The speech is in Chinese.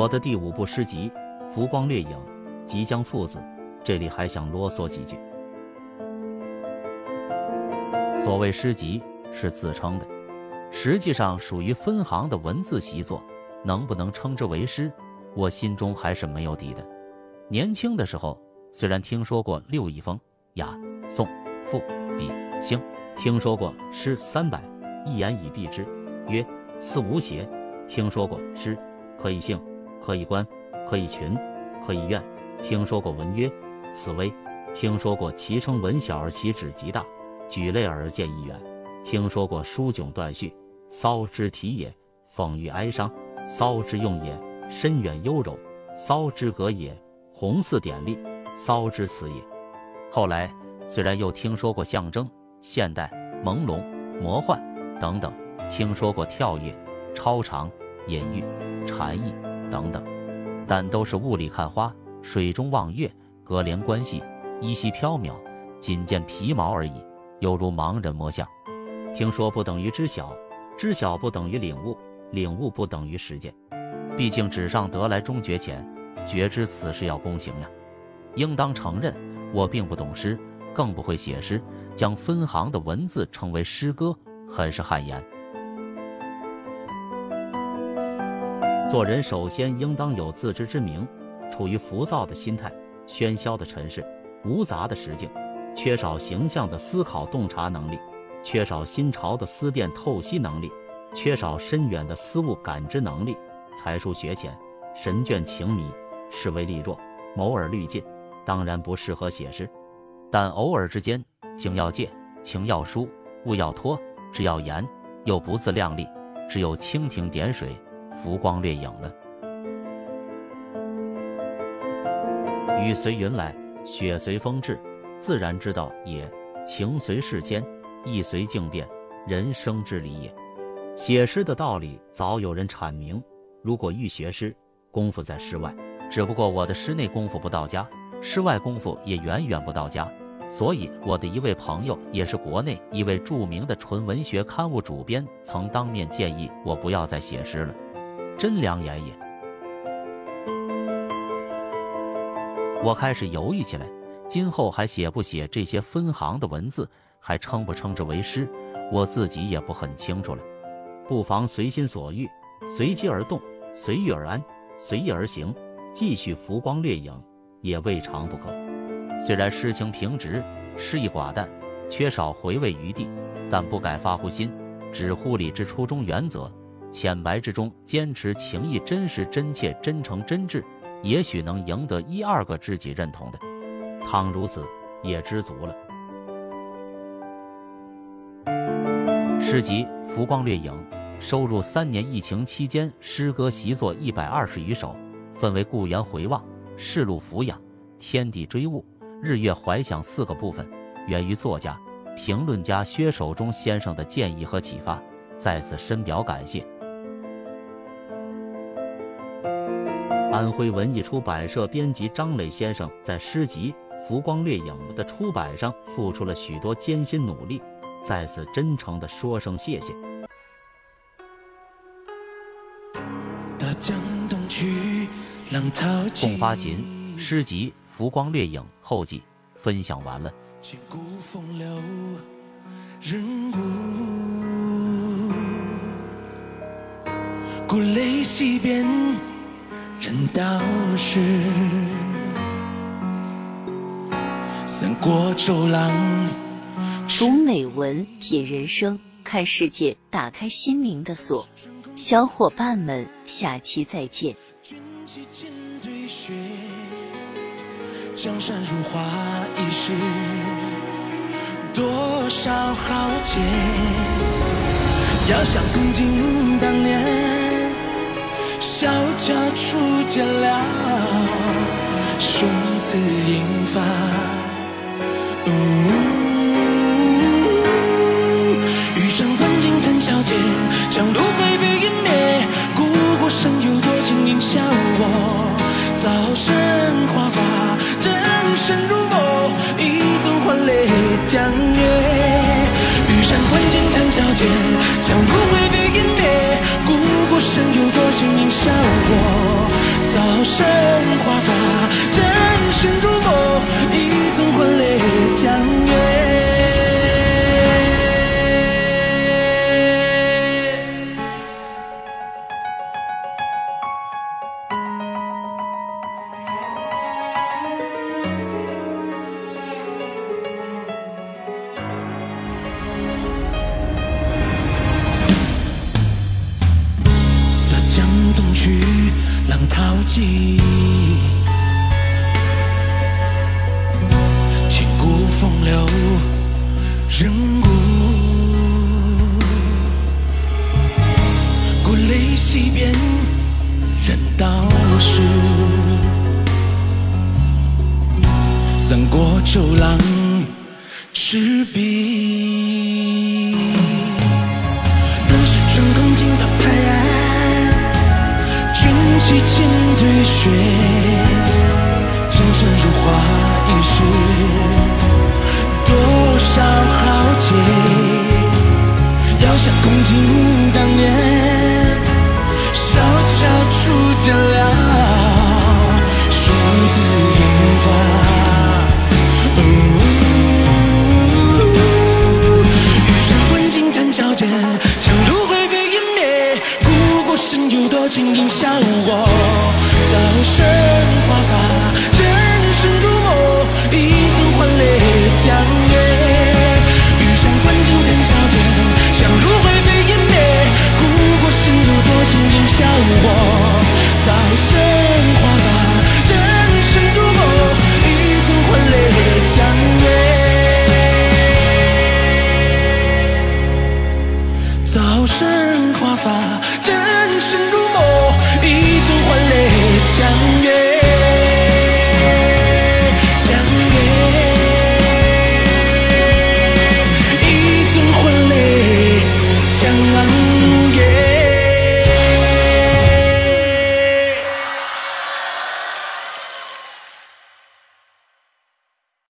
我的第五部诗集《浮光掠影》即将附子，这里还想啰嗦几句。所谓诗集是自称的，实际上属于分行的文字习作，能不能称之为诗，我心中还是没有底的。年轻的时候，虽然听说过六艺风、雅、颂、赋、比、兴，听说过诗三百，一言以蔽之，曰四无邪；听说过诗可以兴，可以观，可以群，可以怨；听说过文曰此微；听说过其称文小而其指极大。举类而见一远，听说过书迥断续，骚之体也；讽喻哀伤，骚之用也；深远幽柔，骚之格也；宏似典丽，骚之词也。后来虽然又听说过象征、现代、朦胧、魔幻等等，听说过跳跃、超长、隐喻、禅意。等等，但都是雾里看花，水中望月，隔帘观戏，依稀缥缈，仅见皮毛而已。犹如盲人摸象，听说不等于知晓，知晓不等于领悟，领悟不等于实践。毕竟纸上得来终觉浅，觉知此事要躬行呀。应当承认，我并不懂诗，更不会写诗，将分行的文字称为诗歌，很是汗颜。做人首先应当有自知之明，处于浮躁的心态，喧嚣的尘世，无杂的实境。缺少形象的思考洞察能力，缺少新潮的思辨透析能力，缺少深远的思悟感知能力，才疏学浅，神倦情迷，视为力弱，谋而虑尽，当然不适合写诗。但偶尔之间，景要借，情要疏，物要托，只要言，又不自量力，只有蜻蜓点水，浮光掠影了。雨随云来，雪随风至。自然之道也，情随事迁，意随境变，人生之理也。写诗的道理早有人阐明。如果欲学诗，功夫在诗外。只不过我的诗内功夫不到家，诗外功夫也远远不到家。所以我的一位朋友，也是国内一位著名的纯文学刊物主编，曾当面建议我不要再写诗了。真良言也。我开始犹豫起来。今后还写不写这些分行的文字，还称不称之为诗，我自己也不很清楚了。不妨随心所欲，随机而动，随遇而安，随意而行，继续浮光掠影，也未尝不可。虽然诗情平直，诗意寡淡，缺少回味余地，但不改发乎心，只乎理之初衷原则，浅白之中坚持情意真实真切真诚真挚，也许能赢得一二个知己认同的。倘如此，也知足了。诗集《浮光掠影》收入三年疫情期间诗歌习作一百二十余首，分为故园回望、世路俯仰、天地追悟、日月怀想四个部分，源于作家、评论家薛守中先生的建议和启发，在此深表感谢。安徽文艺出版社编辑张磊先生在诗集。浮光掠影的出版上付出了许多艰辛努力，在此真诚的说声谢谢。共发琴诗集《浮光掠影》后记分享完了。故垒西边，人道是。三国走廊，读美文，品人生，看世界，打开心灵的锁。小伙伴们，下期再见。江山如画一世，多少豪杰，要想共敬当年，小脚初见了，雄姿英发。玉山观景谈笑间，将路灰飞烟灭。故国神有多情，应笑我。早生华发，叫我早生。国周郎赤壁。乱世春空惊涛拍岸，卷起千堆雪，前尘如花一世，多少豪杰，遥想共听当年，强如灰飞烟灭。故国神游多情，应笑我。早生华发，人生如梦，一尊还酹江月。玉山问金斩小姐，强如灰飞烟灭。故国神游多情，应笑我。